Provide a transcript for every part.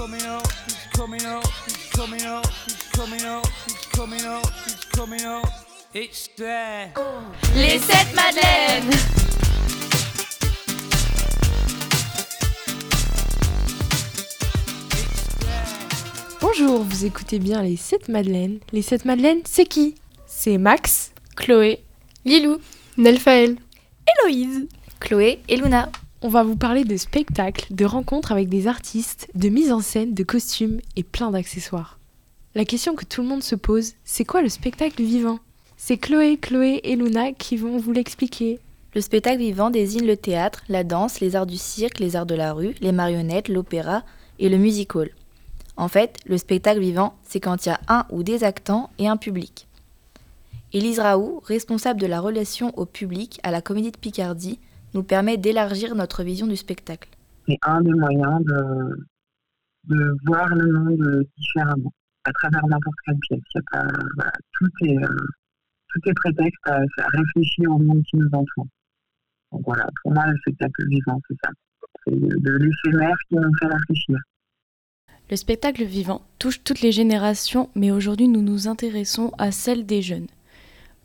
coming up, it's coming up, it's coming up, it's coming up, it's coming up, it's coming up. It's there. Les 7 Madeleines Bonjour, vous écoutez bien les 7 Madeleines. Les 7 Madeleines, c'est qui? C'est Max, Chloé, Lilou, Nelfaël, Héloïse, Chloé et Luna. On va vous parler de spectacles, de rencontres avec des artistes, de mise en scène, de costumes et plein d'accessoires. La question que tout le monde se pose, c'est quoi le spectacle vivant? C'est Chloé, Chloé et Luna qui vont vous l'expliquer. Le spectacle vivant désigne le théâtre, la danse, les arts du cirque, les arts de la rue, les marionnettes, l'opéra et le music hall. En fait, le spectacle vivant, c'est quand il y a un ou des actants et un public. Élise Raoult, responsable de la relation au public à la Comédie de Picardie, nous permet d'élargir notre vision du spectacle. c'est un des moyens de, de voir le monde différemment, à travers n'importe quelle pièce. Il y a pas- voilà, tout, est, euh, tout est prétexte à, à réfléchir au monde qui nous entoure. Donc voilà, pour moi, le spectacle vivant, c'est ça. C'est de, de l'éphémère qui nous fait réfléchir. Le spectacle vivant touche toutes les générations, mais aujourd'hui nous nous intéressons à celle des jeunes.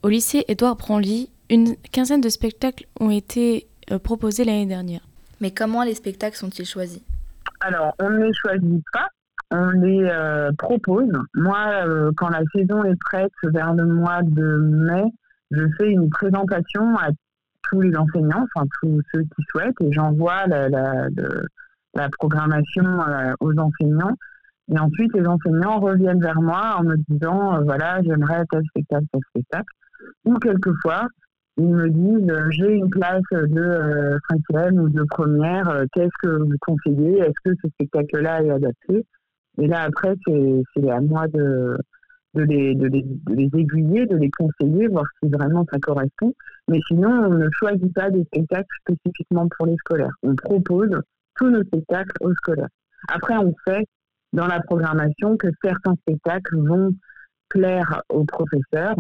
Au lycée Édouard Branly, une quinzaine de spectacles ont été euh, proposés l'année dernière. Mais comment les spectacles sont-ils choisis? Alors, on ne les choisit pas, on les euh, propose. Moi, euh, quand la saison est prête, vers le mois de mai, je fais une présentation à tous les enseignants, enfin tous ceux qui souhaitent, et j'envoie la, la, le- la programmation euh, aux enseignants. Et ensuite, les enseignants reviennent vers moi en me disant, euh, voilà, j'aimerais tel spectacle, tel spectacle. Ou quelquefois, ils me disent, euh, j'ai une classe de euh, cinquième ou de première, euh, qu'est-ce que vous conseillez? Est-ce que ce spectacle-là est adapté? Et là, après, c'est à moi de, de, les, de, les, de les aiguiller, de les conseiller, voir si vraiment ça correspond. Mais sinon, on ne choisit pas des spectacles spécifiquement pour les scolaires. On propose tous nos spectacles aux scolaires. Après, on sait dans la programmation que certains spectacles vont plaire aux professeurs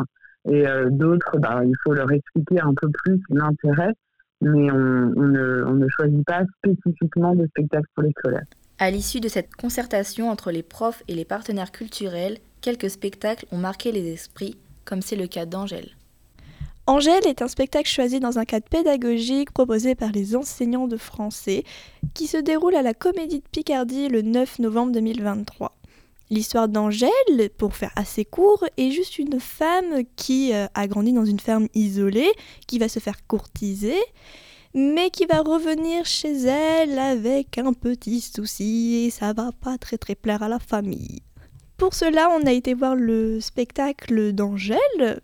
et euh, d'autres, bah, il faut leur expliquer un peu plus l'intérêt, mais on, on ne, on ne choisit pas spécifiquement de spectacles pour les scolaires. À l'issue de cette concertation entre les profs et les partenaires culturels, quelques spectacles ont marqué les esprits, comme c'est le cas d'Angèle. Angèle est un spectacle choisi dans un cadre pédagogique proposé par les enseignants de français qui se déroule à la Comédie de Picardie le 9 novembre 2023. L'histoire d'Angèle, pour faire assez court, est juste une femme qui euh, a grandi dans une ferme isolée, qui va se faire courtiser, mais qui va revenir chez elle avec un petit souci et ça va pas très très plaire à la famille. Pour cela, on a été voir le spectacle d'Angèle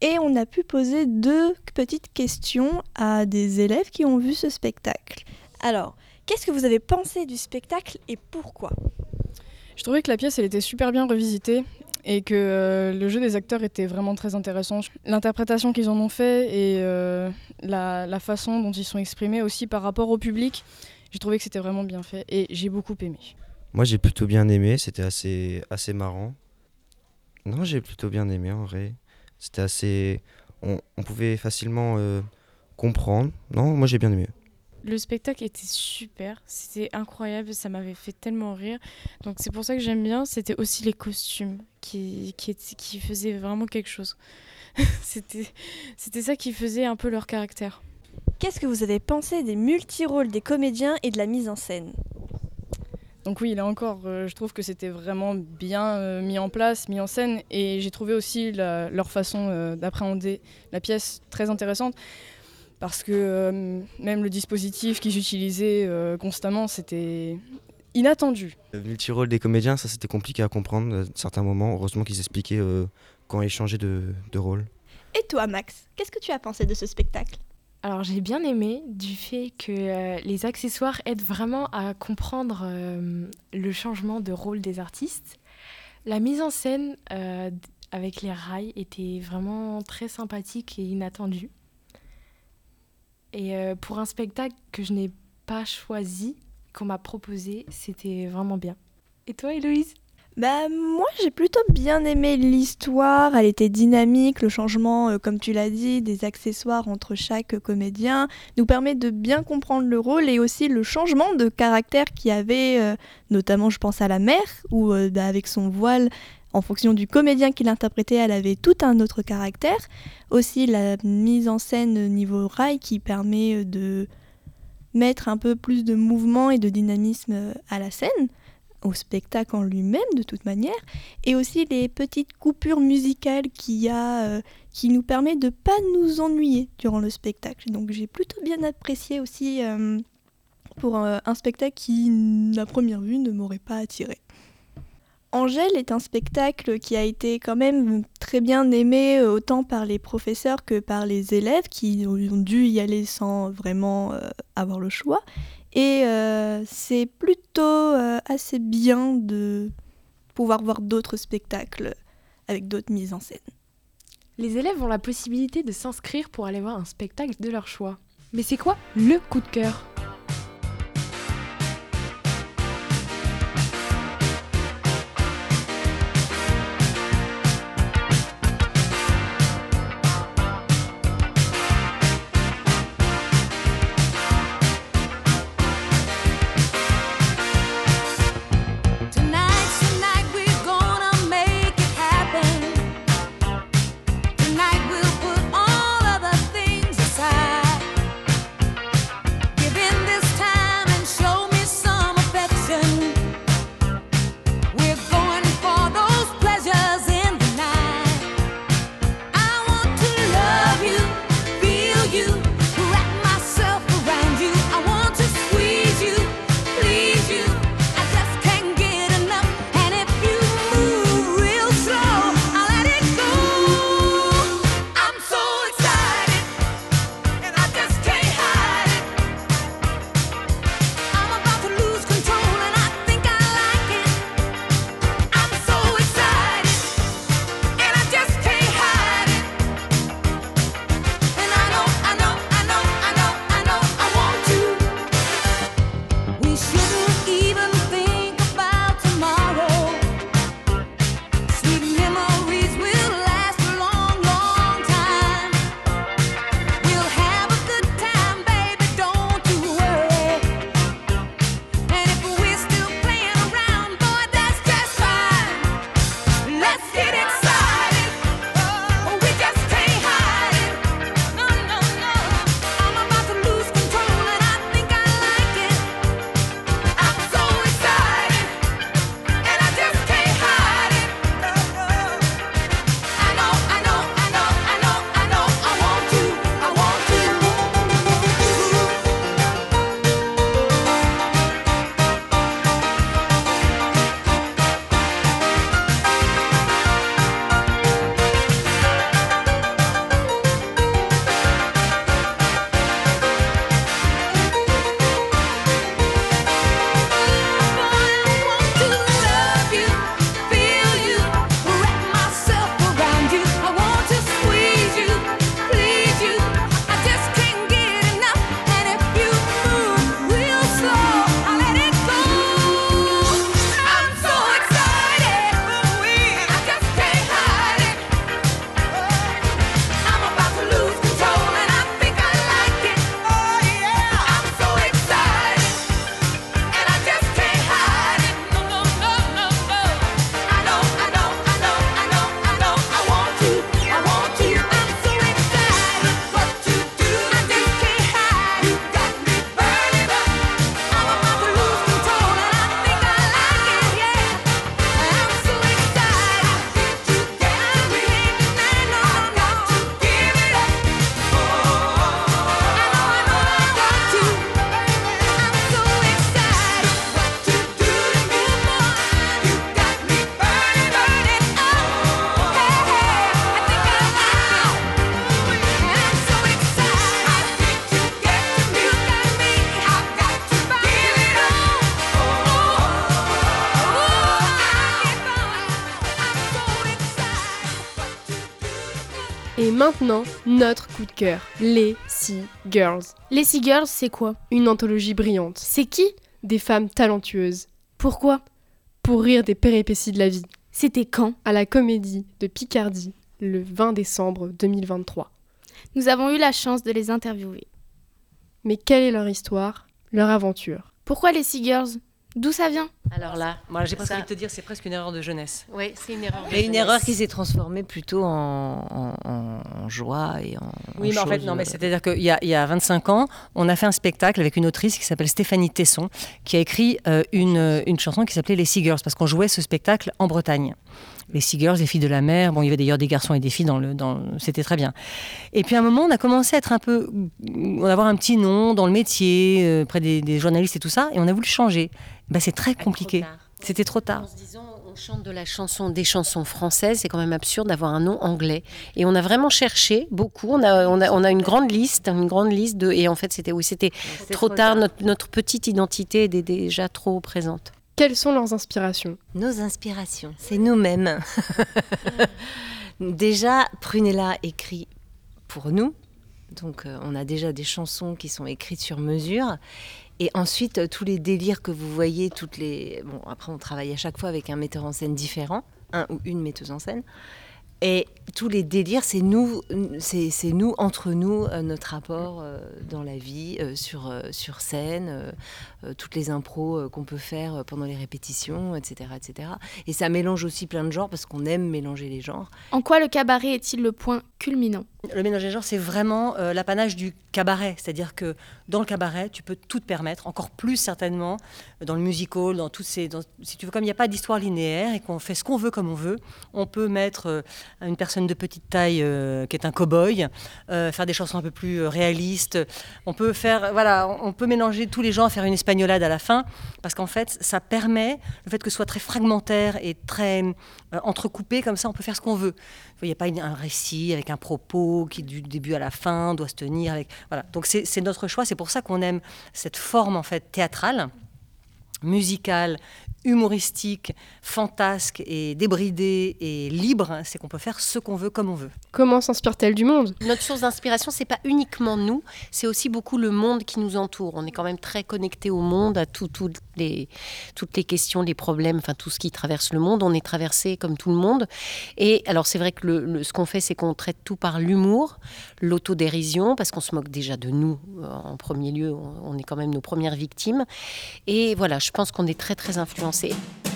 et on a pu poser deux petites questions à des élèves qui ont vu ce spectacle. Alors, qu'est-ce que vous avez pensé du spectacle et pourquoi? Je trouvais que la pièce, elle était super bien revisitée et que euh, le jeu des acteurs était vraiment très intéressant. L'interprétation qu'ils en ont fait et euh, la, façon dont ils sont exprimés aussi par rapport au public, j'ai trouvé que c'était vraiment bien fait et j'ai beaucoup aimé. Moi, j'ai plutôt bien aimé, c'était assez, assez marrant. Non, j'ai plutôt bien aimé en vrai. C'était assez. On, on pouvait facilement euh, comprendre. Non, moi j'ai bien aimé. Le spectacle était super, c'était incroyable, ça m'avait fait tellement rire. Donc c'est pour ça que j'aime bien, c'était aussi les costumes qui, qui, étaient- qui faisaient vraiment quelque chose. c'était c'était ça qui faisait un peu leur caractère. Qu'est-ce que vous avez pensé des multirôles des comédiens et de la mise en scène? Donc oui, là encore, euh, je trouve que c'était vraiment bien euh, mis en place, mis en scène, et j'ai trouvé aussi la- leur façon euh, d'appréhender la pièce très intéressante, parce que euh, même le dispositif qu'ils utilisaient euh, constamment, c'était inattendu. Le multirôle des comédiens, ça c'était compliqué à comprendre à certains moments. Heureusement qu'ils expliquaient euh, quand ils changeaient de, de rôle. Et toi, Max, qu'est-ce que tu as pensé de ce spectacle? Alors j'ai bien aimé du fait que euh, les accessoires aident vraiment à comprendre euh, le changement de rôle des artistes. La mise en scène euh, avec les rails était vraiment très sympathique et inattendue. Et euh, pour un spectacle que je n'ai pas choisi, qu'on m'a proposé, c'était vraiment bien. Et toi, Héloïse? Bah moi j'ai plutôt bien aimé l'histoire, elle était dynamique, le changement euh, comme tu l'as dit des accessoires entre chaque comédien nous permet de bien comprendre le rôle et aussi le changement de caractère qu'il y avait euh, notamment je pense à la mère où euh, bah, avec son voile en fonction du comédien qui l'interprétait elle avait tout un autre caractère, aussi la mise en scène niveau rail qui permet de mettre un peu plus de mouvement et de dynamisme à la scène au spectacle en lui-même de toute manière, et aussi les petites coupures musicales qu'il y a, euh, qui nous permet de pas nous ennuyer durant le spectacle. Donc j'ai plutôt bien apprécié aussi euh, pour un, un spectacle qui, à première vue, ne m'aurait pas attiré. Angèle est un spectacle qui a été quand même très bien aimé euh, autant par les professeurs que par les élèves qui ont dû y aller sans vraiment euh, avoir le choix. Et euh, c'est plutôt assez bien de pouvoir voir d'autres spectacles avec d'autres mises en scène. Les élèves ont la possibilité de s'inscrire pour aller voir un spectacle de leur choix. Mais c'est quoi le coup de cœur? Maintenant, notre coup de cœur, les Sea Girls. Les Sea Girls, c'est quoi? Une anthologie brillante. C'est qui? Des femmes talentueuses. Pourquoi? Pour rire des péripéties de la vie. C'était quand? À la comédie de Picardie, le 20 décembre 2023. Nous avons eu la chance de les interviewer. Mais quelle est leur histoire, leur aventure? Pourquoi les Seagirls? D'où ça vient Alors là, Moi, j'ai presque Ça- envie de te dire, c'est presque une erreur de jeunesse. oui, c'est une erreur. de Mais jeunesse. une erreur qui s'est transformée plutôt en, en- en- en joie et en. Oui, mais en fait, non, mais c'est c'est-à-dire qu'il y a, il y a 25 ans, on a fait un spectacle avec une autrice qui s'appelle Stéphanie Tesson, qui a écrit euh, une, une chanson qui s'appelait Les Seagirls, parce qu'on jouait ce spectacle en Bretagne. Les Seagirls, les filles de la mer. Bon, il y avait d'ailleurs des garçons et des filles dans le. Dans, le- C'était très bien. Et puis à un moment, on a commencé à être un peu. On avoir un petit nom dans le métier, euh, près des, des journalistes et tout ça, et on a voulu changer. Ben, c'est très compliqué. C'était trop tard. En se disant, on chante de la chanson, des chansons françaises, c'est quand même absurde d'avoir un nom anglais. Et on a vraiment cherché beaucoup. On a, on a, on a une grande liste, une grande liste de. Et en fait, c'était oui, c'était trop, tard. Notre, notre petite identité était déjà trop présente. Quelles sont leurs inspirations? Nos inspirations, c'est nous-mêmes. déjà, Prunella écrit pour nous. Donc, euh, on a déjà des chansons qui sont écrites sur mesure. Et ensuite, euh, tous les délires que vous voyez, toutes les. Bon, après, on travaille à chaque fois avec un metteur en scène différent, un ou une metteuse en scène. Et tous les délires, c'est nous, c'est nous, entre nous, euh, notre rapport euh, dans la vie, euh, sur, sur scène, toutes les impros qu'on peut faire pendant les répétitions, etc., etc. Et ça mélange aussi plein de genres parce qu'on aime mélanger les genres. En quoi le cabaret est-il le point Le mélange des genres, c'est vraiment euh, l'apanage du cabaret. C'est-à-dire que dans le cabaret, tu peux tout te permettre, encore plus certainement euh, dans le musical, dans toutes ces. si tu veux, comme il n'y a pas d'histoire linéaire et qu'on fait ce qu'on veut comme on veut, on peut mettre euh, une personne de petite taille qui est un cow-boy, faire des chansons un peu plus réalistes. On peut faire, voilà, on peut mélanger tous les genres, faire une espagnolade à la fin, parce qu'en fait, ça permet le fait que ce soit très fragmentaire et très entrecoupé comme ça, on peut faire ce qu'on veut. Il n'y a pas un récit avec un propos qui du début à la fin doit se tenir avec. Voilà. Donc c'est notre choix. C'est pour ça qu'on aime cette forme en fait théâtrale, musicale, humoristique, fantasque et débridée et libre. C'est qu'on peut faire ce qu'on veut comme on veut. Comment s'inspire-t-elle du monde? Notre source d'inspiration, c'est pas uniquement nous, c'est aussi beaucoup le monde qui nous entoure. On est quand même très connecté au monde, à tout- tout les, toutes les questions, les problèmes, enfin tout ce qui traverse le monde. On est traversé comme tout le monde. Et alors c'est vrai que le- le- ce qu'on fait, c'est qu'on traite tout par l'humour, l'autodérision, parce qu'on se moque déjà de nous euh, en premier lieu. On, on est quand même nos premières victimes. Et voilà, je pense qu'on est très très influencé. On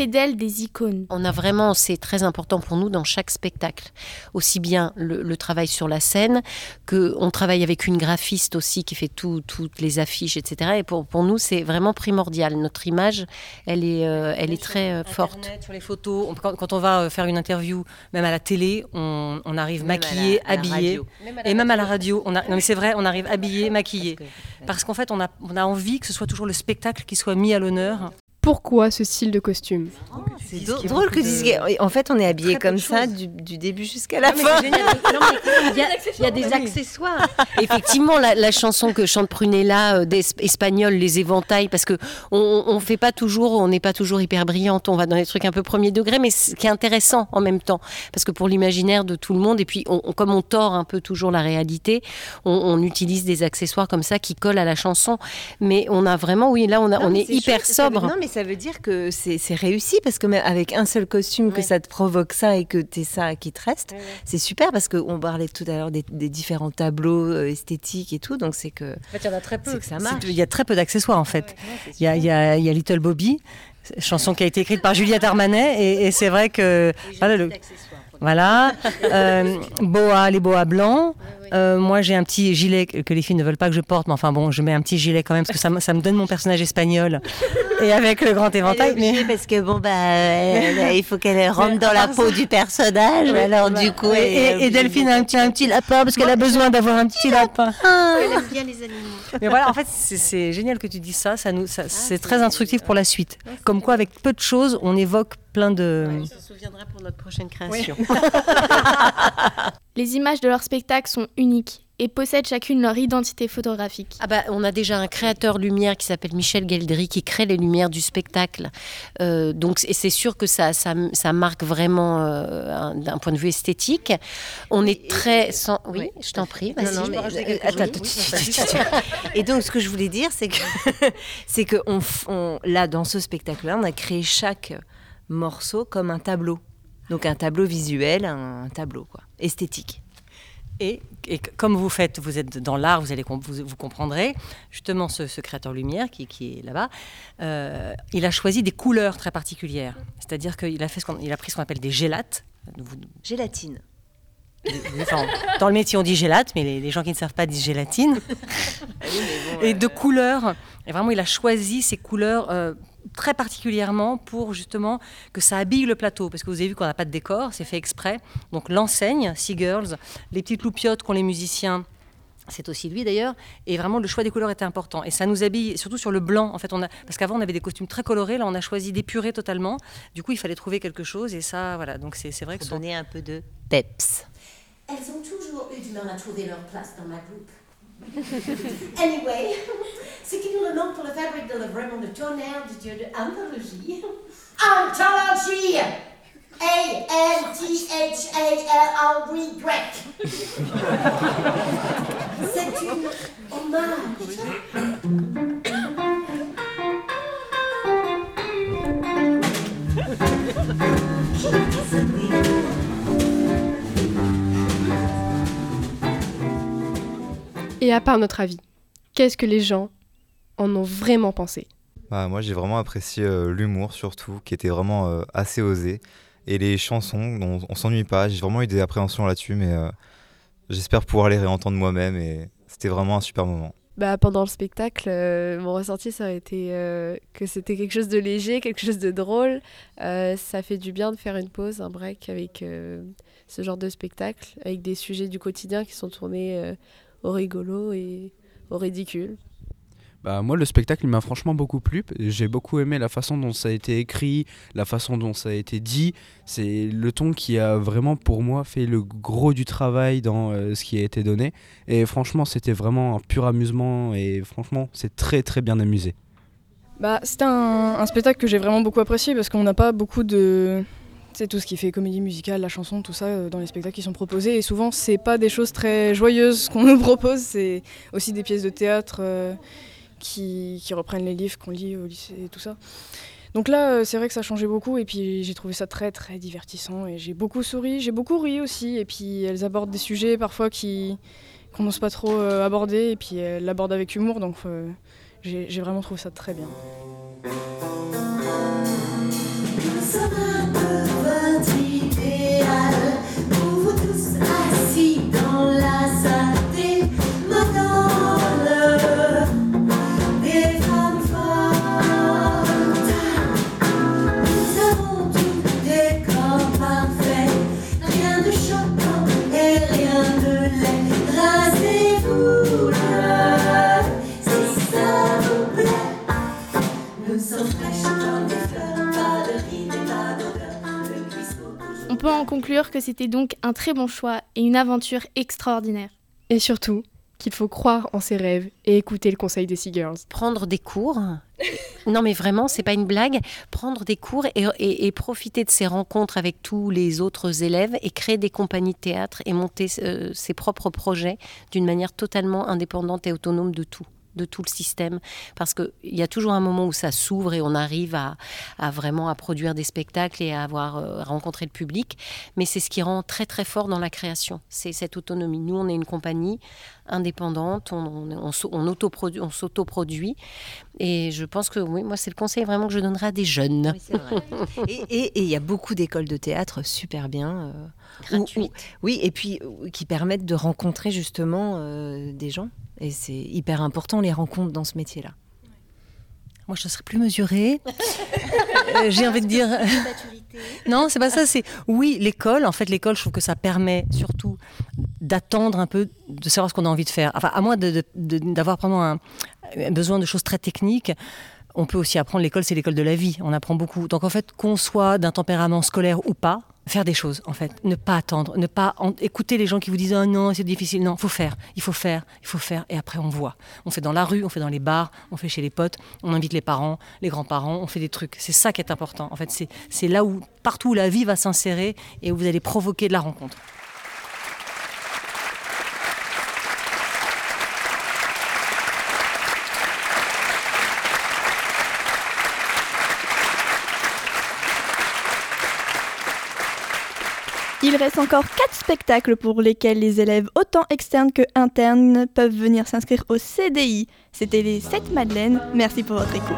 fait d'elles des icônes On a vraiment, c'est très important pour nous dans chaque spectacle, aussi bien le, le travail sur la scène que on travaille avec une graphiste aussi qui fait tout- toutes les affiches, etc. Et pour, pour nous, c'est vraiment primordial. Notre image, elle est, euh, elle est très euh, forte. Internet, sur les photos, on- quand, quand on va euh, faire une interview, même à la télé, on, on arrive Même maquillé, la habillé. Même et même à la radio. radio, on a, non mais c'est vrai, on arrive habillé, maquillé. Parce qu'en fait, on a, on a envie que ce soit toujours le spectacle qui soit mis à l'honneur. Pourquoi ce style de costume? C'est drôle, drôle que tu dises. que- En fait, on est habillé comme ça du, du début jusqu'à la Non, mais fin. génial. Non, il y a- il y a des accessoires. Effectivement, la, la chanson que chante Prunella euh, d'es- espagnol, les éventails, parce que on, on fait pas toujours, on n'est pas toujours hyper brillante, on va dans les trucs un peu premier degré, mais ce qui est intéressant en même temps, parce que pour l'imaginaire de tout le monde, et puis on- on- comme on tord un peu toujours la réalité, on, on utilise des accessoires comme ça qui collent à la chanson, mais on a vraiment, oui, là on, a, Non, on mais est hyper chouette, ça veut- sobre. non, mais ça veut dire que c'est c'est réussi parce que même avec un seul costume, que ça te provoque ça et que t'es ça qui te reste, c'est super parce qu'on parlait tout à l'heure des, des différents tableaux euh, esthétiques et tout, donc c'est que. En fait, il y en a très peu. C'est que ça C'est- marche. Il y a très peu d'accessoires en fait. Il y, a, il y a- il y a Little Bobby, chanson qui a été écrite par Juliette Armanet, et, et c'est vrai que voilà, le- voilà, boa, les boas blancs, Euh, moi, j'ai un petit gilet que les filles ne veulent pas que je porte, mais enfin bon, je mets un petit gilet quand même parce que ça, me- ça me donne mon personnage espagnol et avec le grand éventail. Elle est obligée parce que bon bah elle- il faut qu'elle rentre dans la peau du personnage. alors du coup, Et, Delphine a un petit, un petit lapin parce qu'elle a besoin d'avoir un petit lapin. Elle aime bien les animaux. Mais voilà, en fait, c'est- génial que tu dises ça. ça, nous, ça c'est très instructif pour la suite. Comme quoi, avec peu de choses, on évoque plein de. On se souviendra pour notre prochaine création. Les images de leur spectacle sont uniques et possèdent chacune leur identité photographique. Ah bah, on a déjà un créateur lumière qui s'appelle Michel Geldry qui crée les lumières du spectacle. Euh, donc et c'est sûr que ça, ça, ça marque vraiment euh, un- d'un point de vue esthétique. On est très sans... Oui, je t'en prie. Non, non, mais, euh, attends, Et donc, ce que je voulais dire, c'est que, c'est que on, f- on- là, dans ce spectacle-là, on a créé chaque morceau comme un tableau. Donc, un tableau visuel, un, tableau quoi, esthétique. Et, et comme vous faites, vous êtes dans l'art, vous allez vous, vous comprendrez. Justement, ce, ce créateur lumière qui, qui est là-bas, euh, il a choisi des couleurs très particulières. C'est-à-dire qu'il a fait, ce qu'on- il a pris ce qu'on appelle des gélates. Gélatine. Enfin, dans le métier, on dit gélate, mais les, les gens qui ne savent pas disent gélatine. et de couleurs. Et vraiment, il a choisi ces couleurs euh, très particulièrement pour justement que ça habille le plateau. Parce que vous avez vu qu'on n'a pas de décor, c'est fait exprès. Donc l'enseigne, Sea Girls, les petites loupiottes qu'ont les musiciens. C'est aussi lui d'ailleurs, et vraiment le choix des couleurs était important. Et ça nous habille, surtout sur le blanc. En fait, on a, parce qu'avant on avait des costumes très colorés, là on a choisi d'épurer totalement. Du coup, il fallait trouver quelque chose, et ça, voilà. Donc c'est c'est vrai que donner un peu de peps. Elles ont toujours eu du mal à trouver leur place dans ma groupe. anyway, ce qui nous le manque pour la fabrique de vraiment le tonnerre de Dieu de anthologie. Anthologie! A-N-T-H-A-L-R-Y. C'est une hommage. Et à part notre avis, qu'est-ce que les gens en ont vraiment pensé? Bah, moi, j'ai vraiment apprécié euh, l'humour, surtout, qui était vraiment euh, assez osé. Et les chansons, on, on s'ennuie pas. J'ai vraiment eu des appréhensions là-dessus, mais euh, j'espère pouvoir les réentendre moi-même. Et c'était vraiment un super moment. bah, Pendant le spectacle, euh, mon ressenti, ça a été euh, que c'était quelque chose de léger, quelque chose de drôle. Euh, ça fait du bien de faire une pause, un break avec euh, ce genre de spectacle, avec des sujets du quotidien qui sont tournés euh, au rigolo et au ridicule. Bah, moi, le spectacle, il m'a franchement beaucoup plu. J'ai beaucoup aimé la façon dont ça a été écrit, la façon dont ça a été dit. C'est le ton qui a vraiment, pour moi, fait le gros du travail dans euh, ce qui a été donné. Et franchement, c'était vraiment un pur amusement. Et franchement, c'est très, très bien amusé. Bah, c'était un, un spectacle que j'ai vraiment beaucoup apprécié parce qu'on n'a pas beaucoup de. C'est tout ce qui fait comédie musicale, la chanson, tout ça euh, dans les spectacles qui sont proposés. Et souvent, c'est pas des choses très joyeuses qu'on nous propose, c'est aussi des pièces de théâtre euh, qui, qui reprennent les livres qu'on lit au lycée et tout ça. Donc là, euh, c'est vrai que ça changeait beaucoup et puis j'ai trouvé ça très très divertissant et j'ai beaucoup souri, j'ai beaucoup ri aussi. Et puis elles abordent des sujets parfois qui qu'on n'ose pas trop aborder et puis elles l'abordent avec humour. Donc j'ai vraiment trouvé ça très bien. Que c'était donc un très bon choix et une aventure extraordinaire. Et surtout, qu'il faut croire en ses rêves et écouter le conseil des Sea Girls. Prendre des cours. Non mais vraiment, c'est pas une blague. Prendre des cours et, et- et profiter de ces rencontres avec tous les autres élèves et créer des compagnies de théâtre et monter euh, ses propres projets d'une manière totalement indépendante et autonome de tout, de tout le système, parce qu'il y a toujours un moment où ça s'ouvre et on arrive à, vraiment à produire des spectacles et à avoir euh, rencontré le public. Mais c'est ce qui rend très très fort dans la création, c'est cette autonomie. Nous, on est une compagnie indépendante, on, on, on, s'au- on autoprodu- on s'autoproduit. Et je pense que oui, moi, c'est le conseil vraiment que je donnerais à des jeunes. Et il y a beaucoup d'écoles de théâtre super bien. Où- oui, et puis qui permettent de rencontrer justement euh, des gens. Et c'est hyper important les rencontres dans ce métier-là. Moi, je ne serais plus mesurée. Euh, J'ai envie de dire. non, c'est pas ça. C'est oui, l'école. En fait, l'école, je trouve que ça permet surtout d'attendre un peu, de savoir ce qu'on a envie de faire. Enfin, à moins de- de- de- d'avoir vraiment un, un besoin de choses très techniques. On peut aussi apprendre. L'école, c'est l'école de la vie. On apprend beaucoup. Donc, en fait, qu'on soit d'un tempérament scolaire ou pas, faire des choses. En fait, ne pas attendre, ne pas écouter les gens qui vous disent oh non, c'est difficile. Non, faut faire. Il faut faire. Il faut faire. Et après, on voit. On fait dans la rue, on fait dans les bars, on fait chez les potes, on invite les parents, les grands-parents, on fait des trucs. C'est ça qui est important. En fait, c'est là où partout où la vie va s'insérer et où vous allez provoquer de la rencontre. Il reste encore 4 spectacles pour lesquels les élèves autant externes que internes peuvent venir s'inscrire au CDI. C'était les 7 Madeleines. Merci pour votre écoute.